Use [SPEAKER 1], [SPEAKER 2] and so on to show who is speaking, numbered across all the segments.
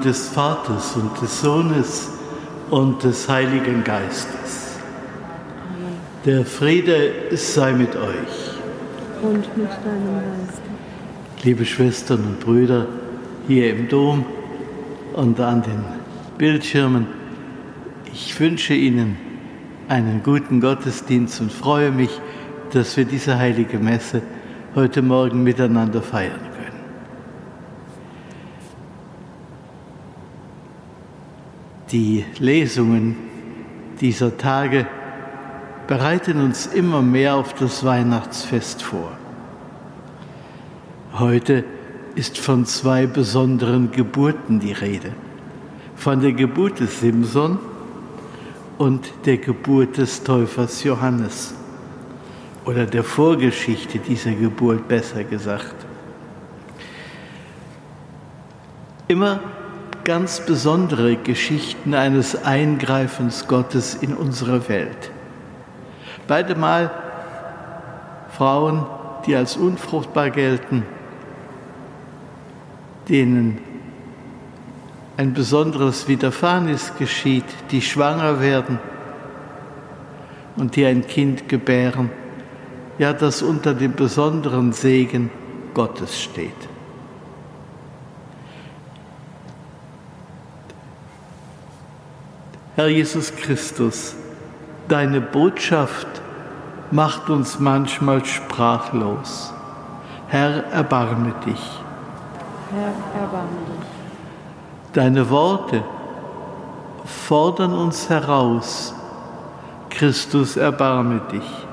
[SPEAKER 1] Namen des Vaters und des Sohnes und des Heiligen Geistes. Amen. Der Friede sei mit euch.
[SPEAKER 2] Und mit deinem Geist.
[SPEAKER 1] Liebe Schwestern und Brüder hier im Dom und an den Bildschirmen, ich wünsche Ihnen einen guten Gottesdienst und freue mich, dass wir diese heilige Messe heute Morgen miteinander feiern können. Die Lesungen dieser Tage bereiten uns immer mehr auf das Weihnachtsfest vor. Heute ist von zwei besonderen Geburten die Rede. Von der Geburt des Simson und der Geburt des Täufers Johannes oder der Vorgeschichte dieser Geburt besser gesagt. Immer ganz besondere Geschichten eines Eingreifens Gottes in unsere Welt. Beide Mal Frauen, die als unfruchtbar gelten, denen ein besonderes Widerfahrenes geschieht, die schwanger werden und die ein Kind gebären, ja, das unter dem besonderen Segen Gottes steht. Herr Jesus Christus, deine Botschaft macht uns manchmal sprachlos. Herr, erbarme dich.
[SPEAKER 2] Herr, erbarme dich.
[SPEAKER 1] Deine Worte fordern uns heraus. Christus, erbarme dich.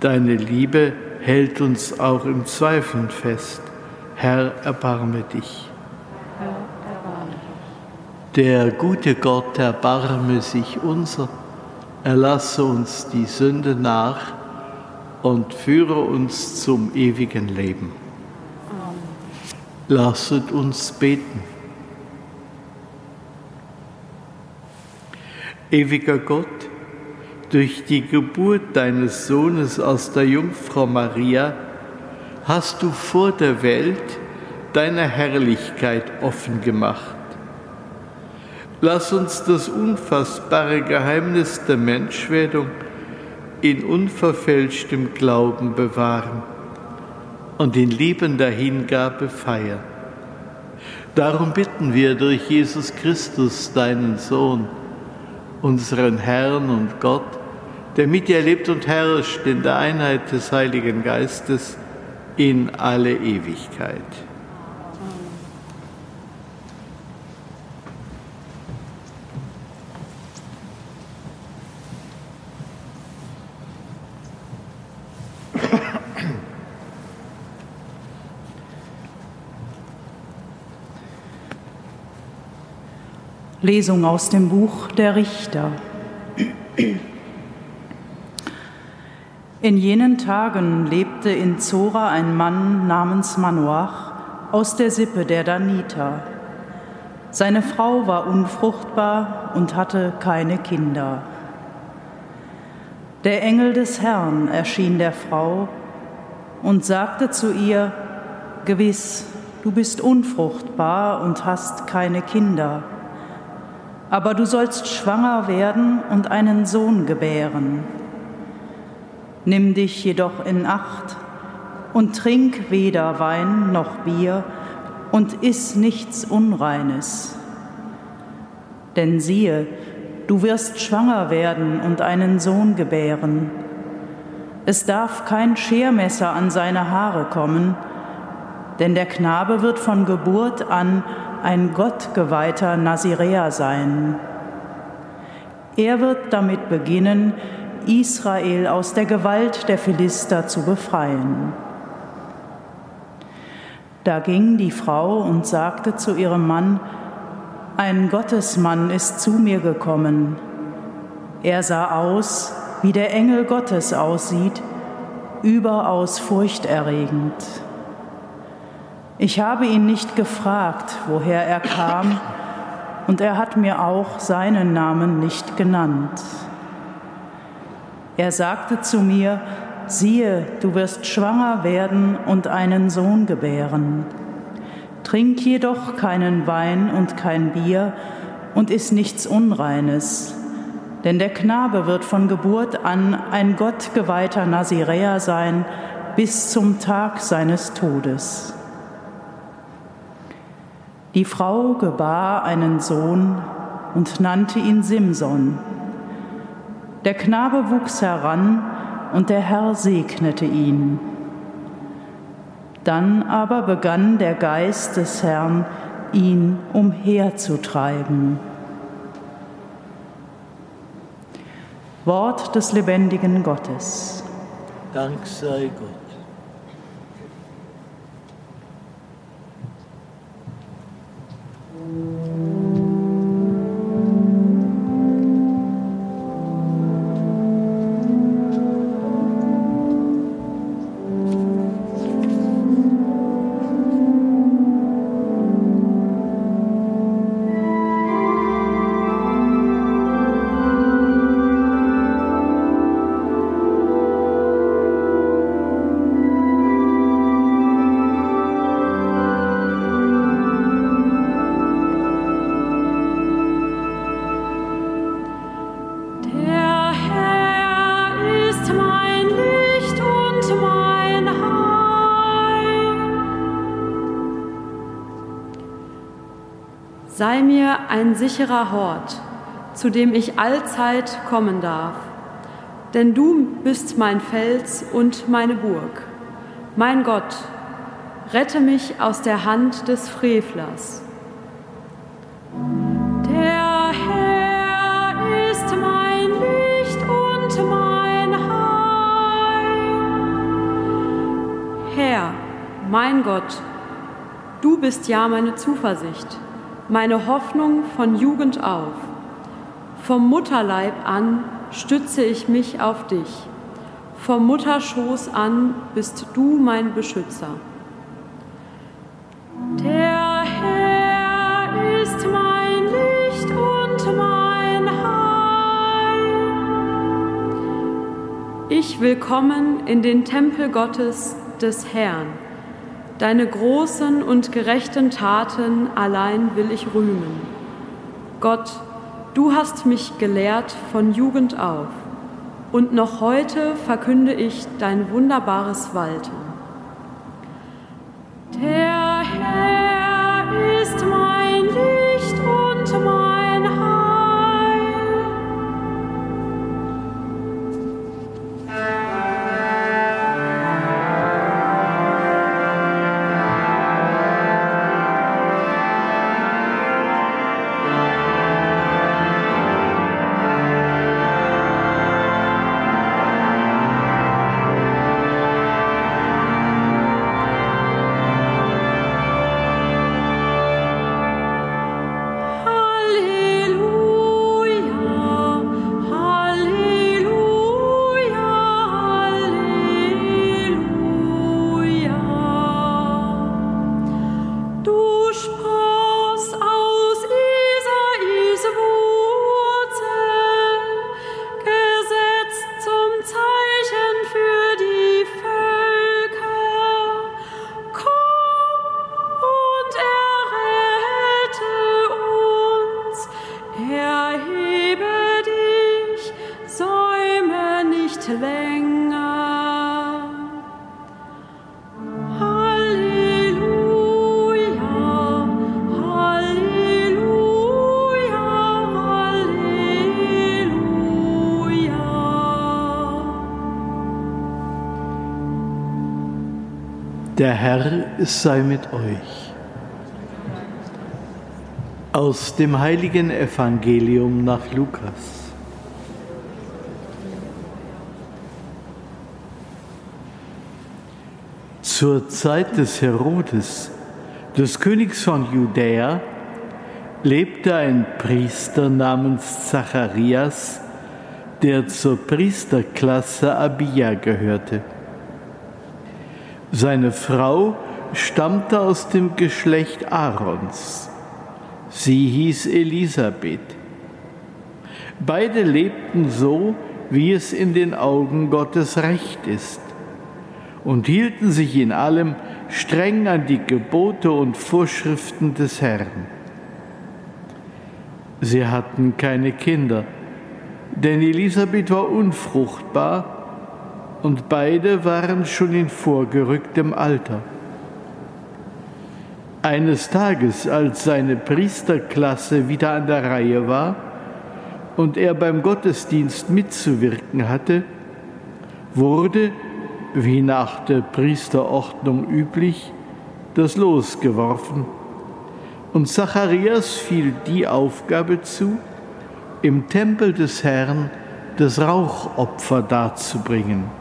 [SPEAKER 1] Deine Liebe hält uns auch im Zweifeln fest. Herr, erbarme dich. Der gute Gott erbarme sich unser, erlasse uns die Sünde nach und führe uns zum ewigen Leben. Lasset uns beten. Ewiger Gott, durch die Geburt deines Sohnes aus der Jungfrau Maria hast du vor der Welt deine Herrlichkeit offen gemacht. Lass uns das unfassbare Geheimnis der Menschwerdung in unverfälschtem Glauben bewahren und in liebender Hingabe feiern. Darum bitten wir durch Jesus Christus, deinen Sohn, unseren Herrn und Gott, der mit dir lebt und herrscht in der Einheit des Heiligen Geistes in alle Ewigkeit.
[SPEAKER 3] Lesung aus dem Buch der Richter. In jenen Tagen lebte in Zora ein Mann namens Manoach aus der Sippe der Daniter. Seine Frau war unfruchtbar und hatte keine Kinder. Der Engel des Herrn erschien der Frau und sagte zu ihr, Gewiss, du bist unfruchtbar und hast keine Kinder aber du sollst schwanger werden und einen Sohn gebären. Nimm dich jedoch in Acht und trink weder Wein noch Bier und iss nichts Unreines. Denn siehe, du wirst schwanger werden und einen Sohn gebären. Es darf kein Schermesser an seine Haare kommen, denn der Knabe wird von Geburt an ein gottgeweihter Naziräer sein. Er wird damit beginnen, Israel aus der Gewalt der Philister zu befreien. Da ging die Frau und sagte zu ihrem Mann, ein Gottesmann ist zu mir gekommen. Er sah aus, wie der Engel Gottes aussieht, überaus furchterregend. Ich habe ihn nicht gefragt, woher er kam, und er hat mir auch seinen Namen nicht genannt. Er sagte zu mir, siehe, du wirst schwanger werden und einen Sohn gebären. Trink jedoch keinen Wein und kein Bier und iss nichts Unreines, denn der Knabe wird von Geburt an ein gottgeweihter Naziräer sein bis zum Tag seines Todes. Die Frau gebar einen Sohn und nannte ihn Simson. Der Knabe wuchs heran und der Herr segnete ihn. Dann aber begann der Geist des Herrn, ihn umherzutreiben. Wort des lebendigen Gottes.
[SPEAKER 1] Dank sei Gott.
[SPEAKER 2] うん ein sicherer Hort, zu dem ich allzeit kommen darf. Denn du bist mein Fels und meine Burg. Mein Gott, rette mich aus der Hand des Frevlers. Der Herr ist mein Licht und mein Heil. Herr, mein Gott, du bist ja meine Zuversicht, meine Hoffnung von Jugend auf. Vom Mutterleib an stütze ich mich auf dich. Vom Mutterschoß an bist du mein Beschützer. Der Herr ist mein Licht und mein Heil. Ich will in den Tempel Gottes des Herrn. Deine großen und gerechten Taten allein will ich rühmen. Gott, du hast mich gelehrt von Jugend auf, und noch heute verkünde ich dein wunderbares Walten. Der Herr ist mein
[SPEAKER 1] Der Herr sei mit euch. Aus dem heiligen Evangelium nach Lukas. Zur Zeit des Herodes, des Königs von Judäa, lebte ein Priester namens Zacharias, der zur Priesterklasse Abia gehörte. Seine Frau stammte aus dem Geschlecht Aarons. Sie hieß Elisabeth. Beide lebten so, wie es in den Augen Gottes recht ist, und hielten sich in allem streng an die Gebote und Vorschriften des Herrn. Sie hatten keine Kinder, denn Elisabeth war unfruchtbar und beide waren schon in vorgerücktem Alter. Eines Tages, als seine Priesterklasse wieder an der Reihe war und er beim Gottesdienst mitzuwirken hatte, wurde, wie nach der Priesterordnung üblich, das Los geworfen. Und Zacharias fiel die Aufgabe zu, im Tempel des Herrn das Rauchopfer darzubringen.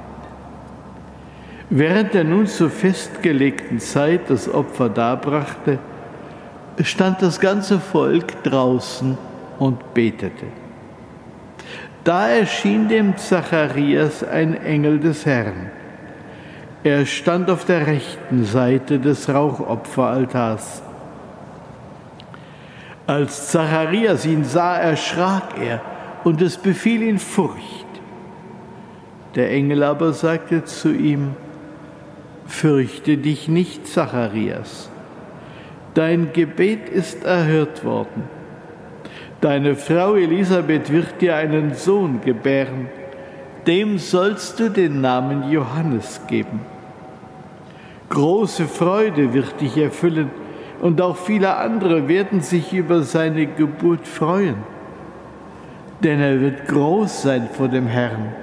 [SPEAKER 1] Während er nun zur festgelegten Zeit das Opfer darbrachte, stand das ganze Volk draußen und betete. Da erschien dem Zacharias ein Engel des Herrn. Er stand auf der rechten Seite des Rauchopferaltars. Als Zacharias ihn sah, erschrak er und es befiel ihn Furcht. Der Engel aber sagte zu ihm, Fürchte dich nicht, Zacharias, dein Gebet ist erhört worden Deine Frau Elisabeth wird dir einen Sohn gebären, dem sollst du den Namen Johannes geben. Große Freude wird dich erfüllen und auch viele andere werden sich über seine Geburt freuen, denn er wird groß sein vor dem Herrn.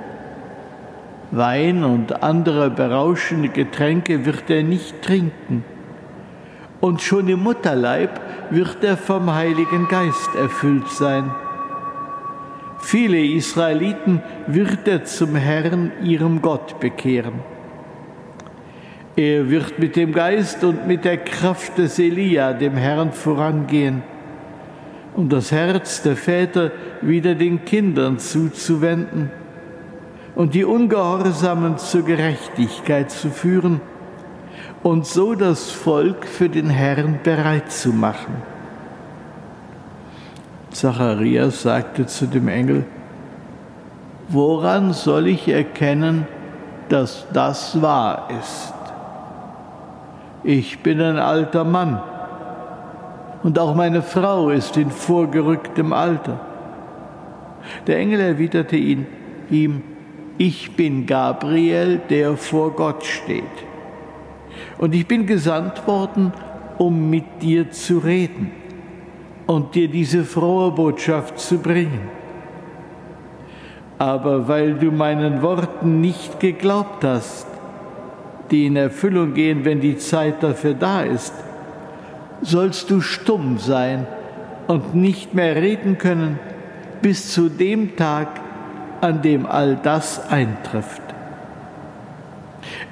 [SPEAKER 1] Wein und andere berauschende Getränke wird er nicht trinken und schon im Mutterleib wird er vom Heiligen Geist erfüllt sein. Viele Israeliten wird er zum Herrn, ihrem Gott, bekehren. Er wird mit dem Geist und mit der Kraft des Elia dem Herrn vorangehen, um das Herz der Väter wieder den Kindern zuzuwenden und die Ungehorsamen zur Gerechtigkeit zu führen und so das Volk für den Herrn bereit zu machen. Zacharias sagte zu dem Engel, woran soll ich erkennen, dass das wahr ist? Ich bin ein alter Mann und auch meine Frau ist in vorgerücktem Alter. Der Engel erwiderte ihn, ihm, ich bin Gabriel, der vor Gott steht. Und ich bin gesandt worden, um mit dir zu reden und dir diese frohe Botschaft zu bringen. Aber weil du meinen Worten nicht geglaubt hast, die in Erfüllung gehen, wenn die Zeit dafür da ist, sollst du stumm sein und nicht mehr reden können bis zu dem Tag, an dem all das eintrifft.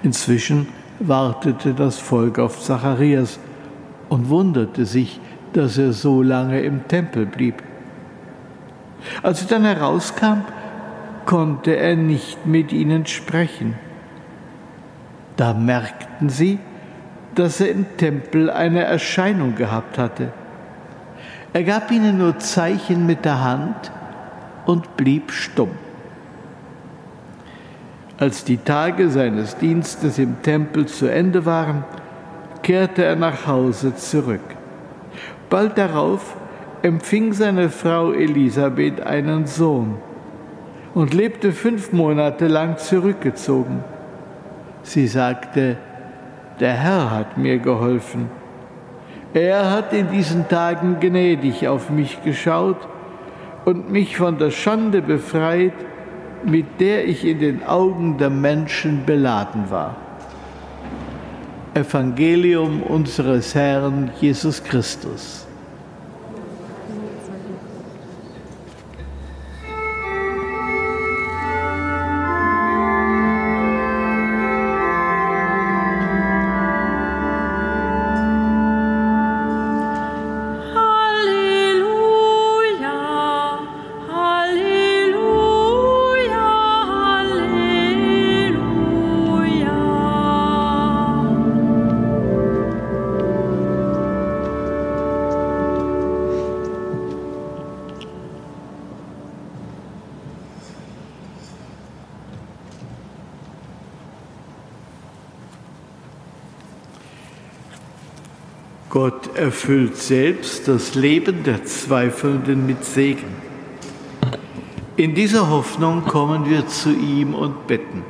[SPEAKER 1] Inzwischen wartete das Volk auf Zacharias und wunderte sich, dass er so lange im Tempel blieb. Als er dann herauskam, konnte er nicht mit ihnen sprechen. Da merkten sie, dass er im Tempel eine Erscheinung gehabt hatte. Er gab ihnen nur Zeichen mit der Hand und blieb stumm. Als die Tage seines Dienstes im Tempel zu Ende waren, kehrte er nach Hause zurück. Bald darauf empfing seine Frau Elisabeth einen Sohn und lebte fünf Monate lang zurückgezogen. Sie sagte, der Herr hat mir geholfen. Er hat in diesen Tagen gnädig auf mich geschaut und mich von der Schande befreit, mit der ich in den Augen der Menschen beladen war. Evangelium unseres Herrn Jesus Christus. Erfüllt selbst das Leben der Zweifelnden mit Segen. In dieser Hoffnung kommen wir zu ihm und betten.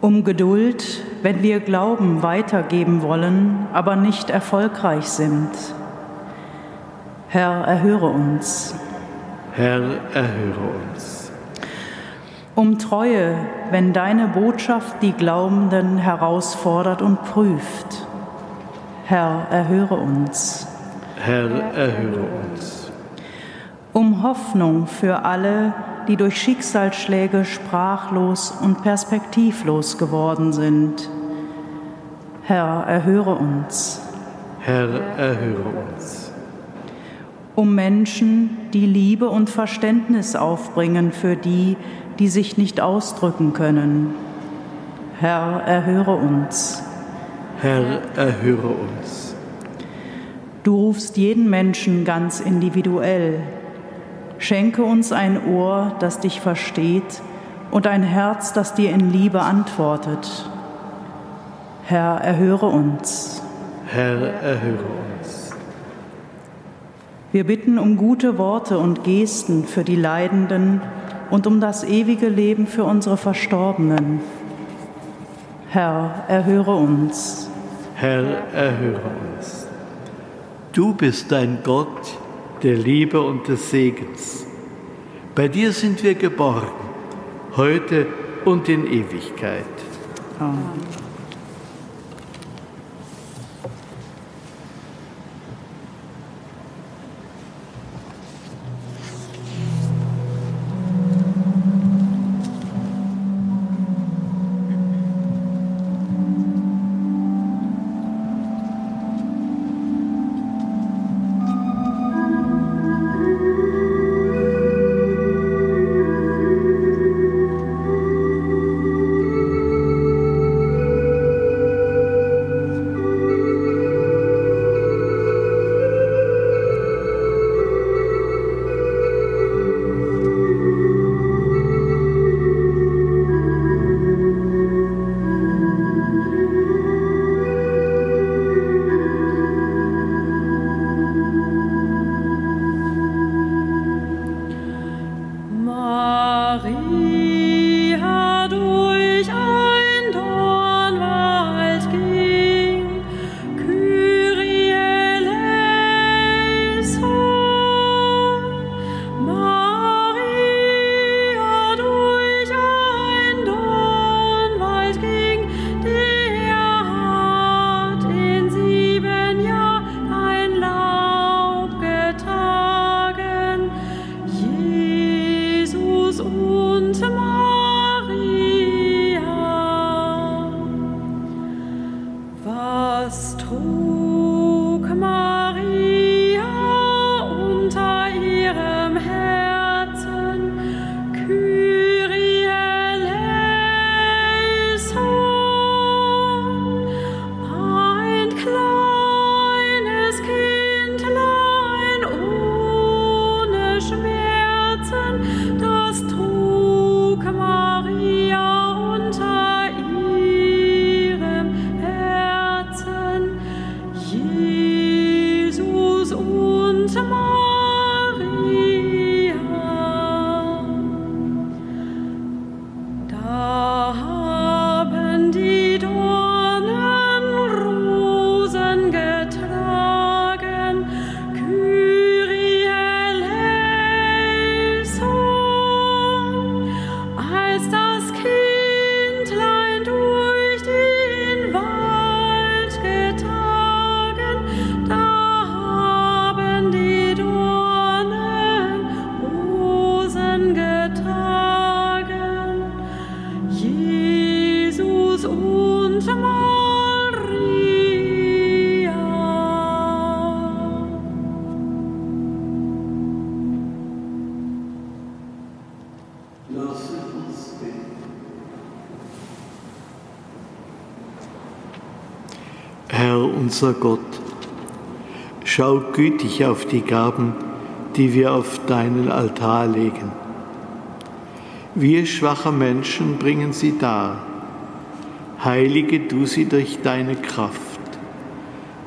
[SPEAKER 3] Um Geduld, wenn wir Glauben weitergeben wollen, aber nicht erfolgreich sind. Herr, erhöre uns.
[SPEAKER 1] Herr, erhöre uns.
[SPEAKER 3] Um Treue, wenn deine Botschaft die Glaubenden herausfordert und prüft. Herr, erhöre uns.
[SPEAKER 1] Herr, erhöre uns.
[SPEAKER 3] Um Hoffnung für alle, die durch Schicksalsschläge sprachlos und perspektivlos geworden sind. Herr, erhöre uns.
[SPEAKER 1] Herr, erhöre uns.
[SPEAKER 3] Um Menschen, die Liebe und Verständnis aufbringen für die, die sich nicht ausdrücken können. Herr, erhöre uns.
[SPEAKER 1] Herr, erhöre uns.
[SPEAKER 3] Du rufst jeden Menschen ganz individuell. Schenke uns ein Ohr, das dich versteht und ein Herz, das dir in Liebe antwortet. Herr, erhöre uns.
[SPEAKER 1] Herr, erhöre uns.
[SPEAKER 3] Wir bitten um gute Worte und Gesten für die Leidenden und um das ewige Leben für unsere Verstorbenen. Herr, erhöre uns.
[SPEAKER 1] Herr, erhöre uns. Du bist ein Gott der Liebe und des Segens. Bei dir sind wir geborgen, heute und in Ewigkeit.
[SPEAKER 3] Amen.
[SPEAKER 1] Herr unser Gott, schau gütig auf die Gaben, die wir auf deinen Altar legen. Wir schwache Menschen bringen sie dar. Heilige du sie durch deine Kraft.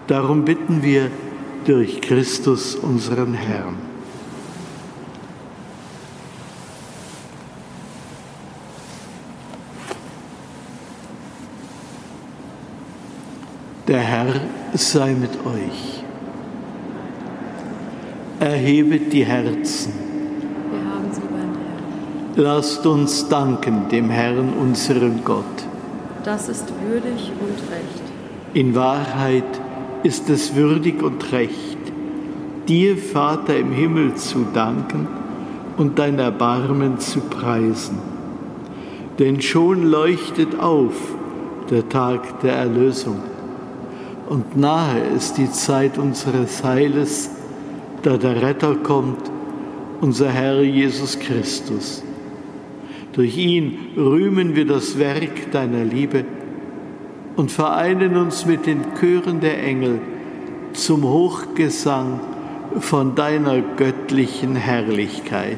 [SPEAKER 1] Darum bitten wir durch Christus unseren Herrn. Der Herr sei mit euch. Erhebet die Herzen.
[SPEAKER 2] Wir haben sie beim Herrn.
[SPEAKER 1] Lasst uns danken dem Herrn, unserem Gott.
[SPEAKER 2] Das ist würdig und recht.
[SPEAKER 1] In Wahrheit ist es würdig und recht, dir, Vater im Himmel, zu danken und dein Erbarmen zu preisen. Denn schon leuchtet auf der Tag der Erlösung und nahe ist die Zeit unseres Heiles, da der Retter kommt, unser Herr Jesus Christus. Durch ihn rühmen wir das Werk deiner Liebe und vereinen uns mit den Chören der Engel zum Hochgesang von deiner göttlichen Herrlichkeit.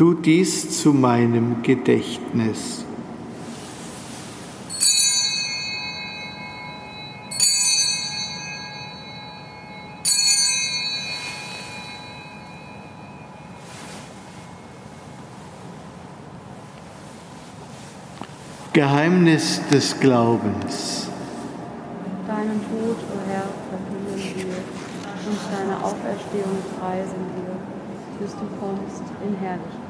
[SPEAKER 1] tu dies zu meinem Gedächtnis. Geheimnis des Glaubens.
[SPEAKER 2] Deinen Tod, o oh Herr, verkünden wir und deine Auferstehung preisen wir, bis du kommst in Herrlichkeit.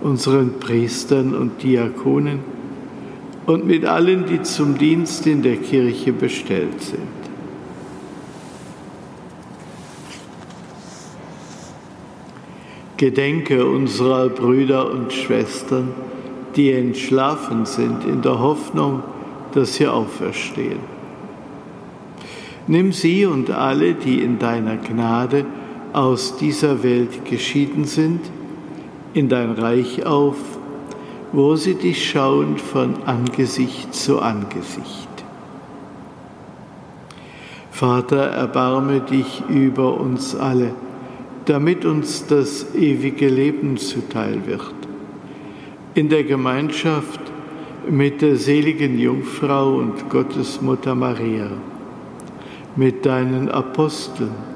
[SPEAKER 1] unseren Priestern und Diakonen und mit allen, die zum Dienst in der Kirche bestellt sind. Gedenke unserer Brüder und Schwestern, die entschlafen sind in der Hoffnung, dass sie auferstehen. Nimm sie und alle, die in deiner Gnade aus dieser Welt geschieden sind, in dein Reich auf, wo sie dich schauen von Angesicht zu Angesicht. Vater, erbarme dich über uns alle, damit uns das ewige Leben zuteil wird in der Gemeinschaft mit der seligen Jungfrau und Gottesmutter Maria, mit deinen Aposteln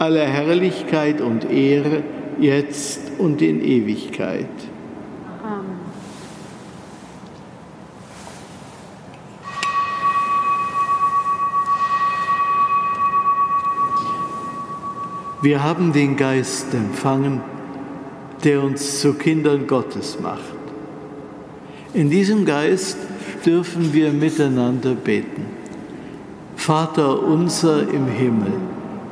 [SPEAKER 1] aller Herrlichkeit und Ehre, jetzt und in Ewigkeit. Amen. Wir haben den Geist empfangen, der uns zu Kindern Gottes macht. In diesem Geist dürfen wir miteinander beten. Vater unser im Himmel,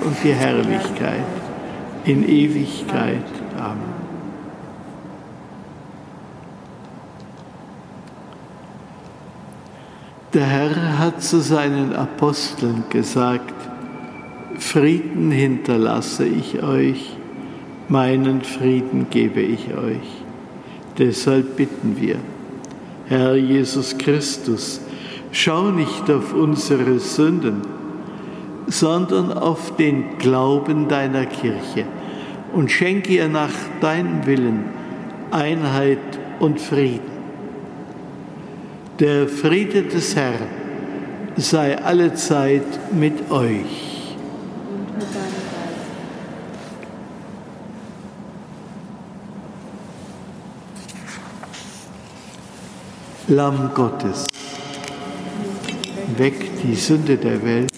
[SPEAKER 1] und die Herrlichkeit in Ewigkeit. Amen. Der Herr hat zu seinen Aposteln gesagt, Frieden hinterlasse ich euch, meinen Frieden gebe ich euch. Deshalb bitten wir, Herr Jesus Christus, schau nicht auf unsere Sünden, sondern auf den Glauben deiner Kirche und schenke ihr nach deinem Willen Einheit und Frieden. Der Friede des Herrn sei allezeit mit euch. Lamm Gottes, weg die Sünde der Welt,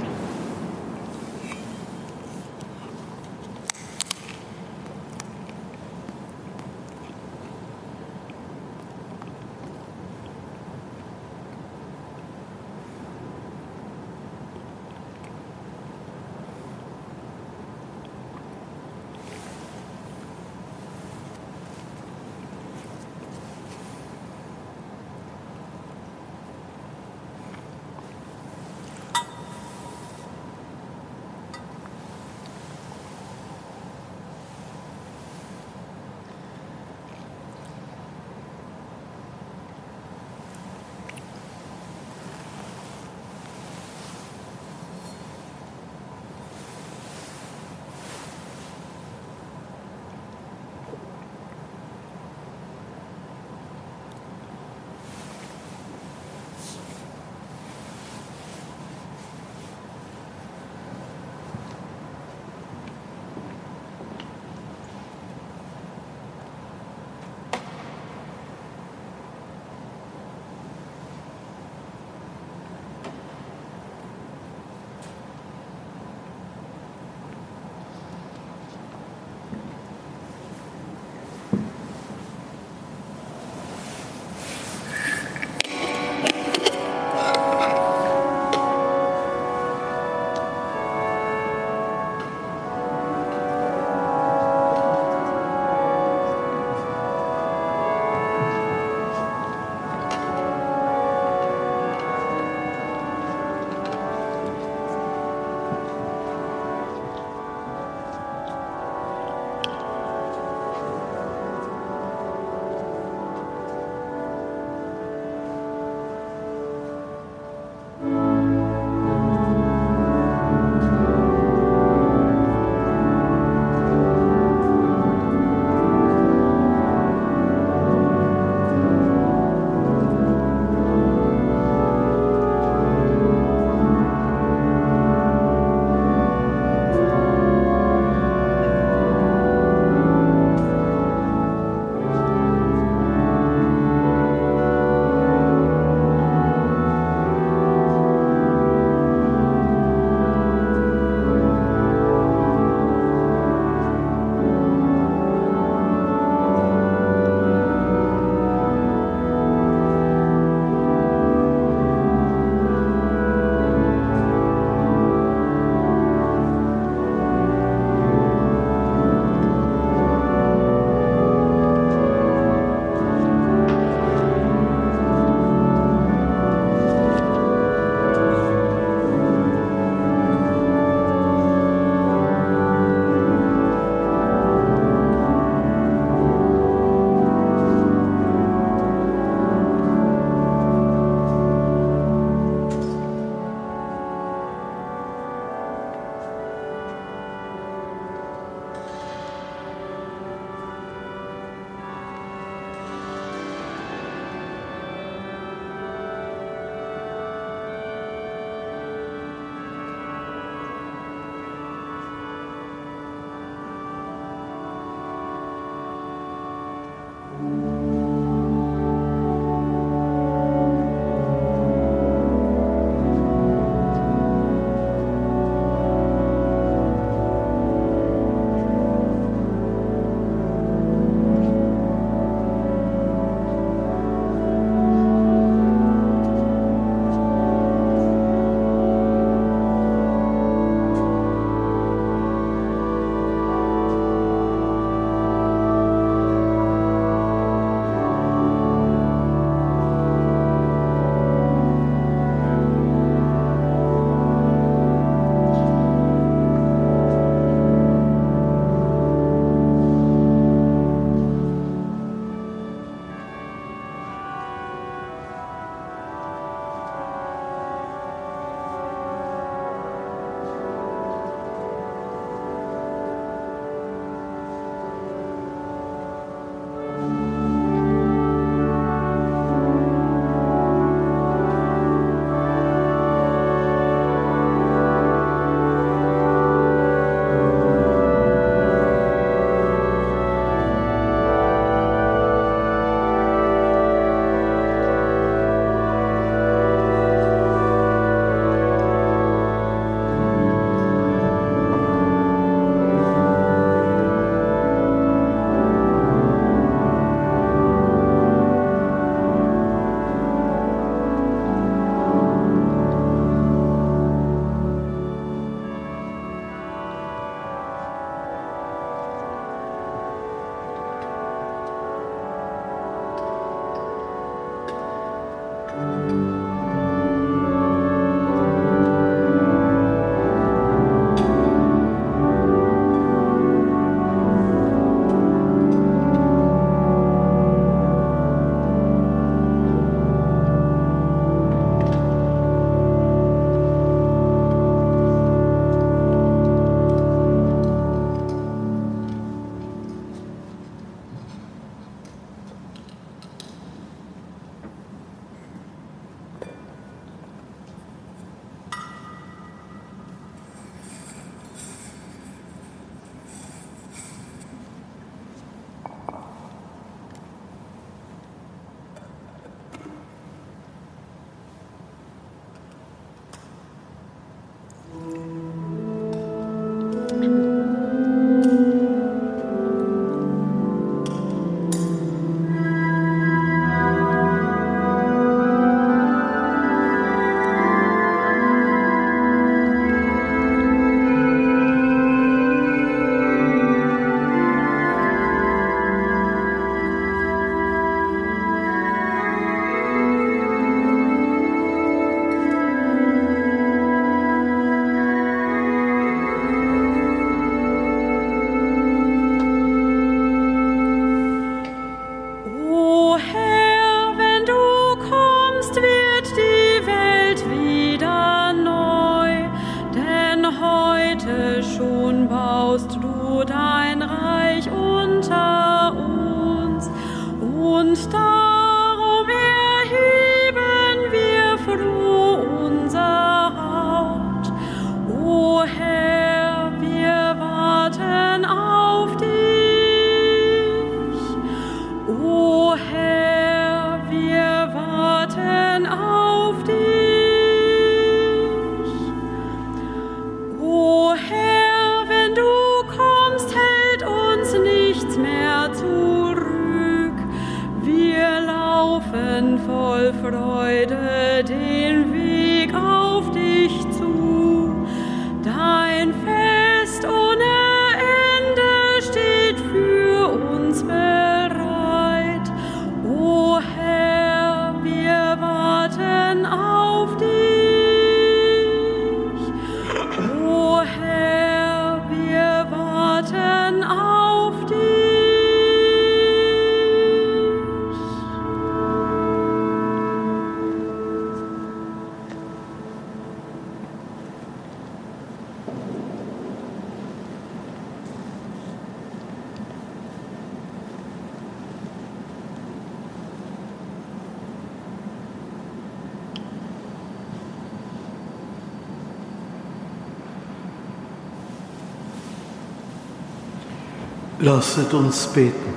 [SPEAKER 1] Lasset uns beten.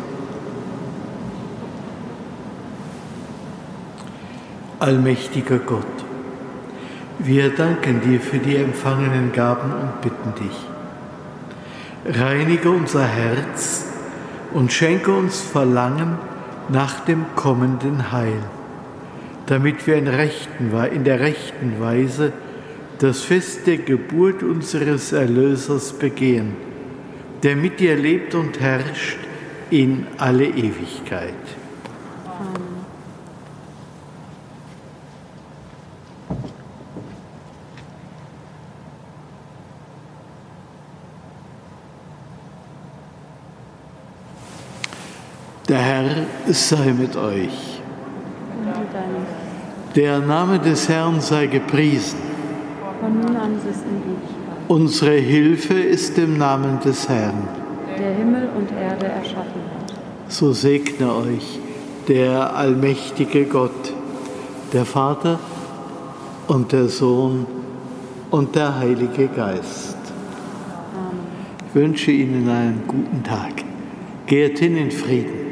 [SPEAKER 1] Allmächtiger Gott, wir danken dir für die empfangenen Gaben und bitten dich. Reinige unser Herz und schenke uns Verlangen nach dem kommenden Heil, damit wir in, rechten, in der rechten Weise das Fest der Geburt unseres Erlösers begehen der mit dir lebt und herrscht in alle Ewigkeit. Der Herr sei mit euch. Der Name des Herrn sei gepriesen.
[SPEAKER 2] Von nun an bis in Ewigkeit.
[SPEAKER 1] Unsere Hilfe ist im Namen des Herrn.
[SPEAKER 2] Der Himmel und Erde erschaffen hat.
[SPEAKER 1] So segne euch der allmächtige Gott, der Vater und der Sohn und der Heilige Geist.
[SPEAKER 2] Amen.
[SPEAKER 1] Ich wünsche Ihnen einen guten Tag. Geht hin in Frieden.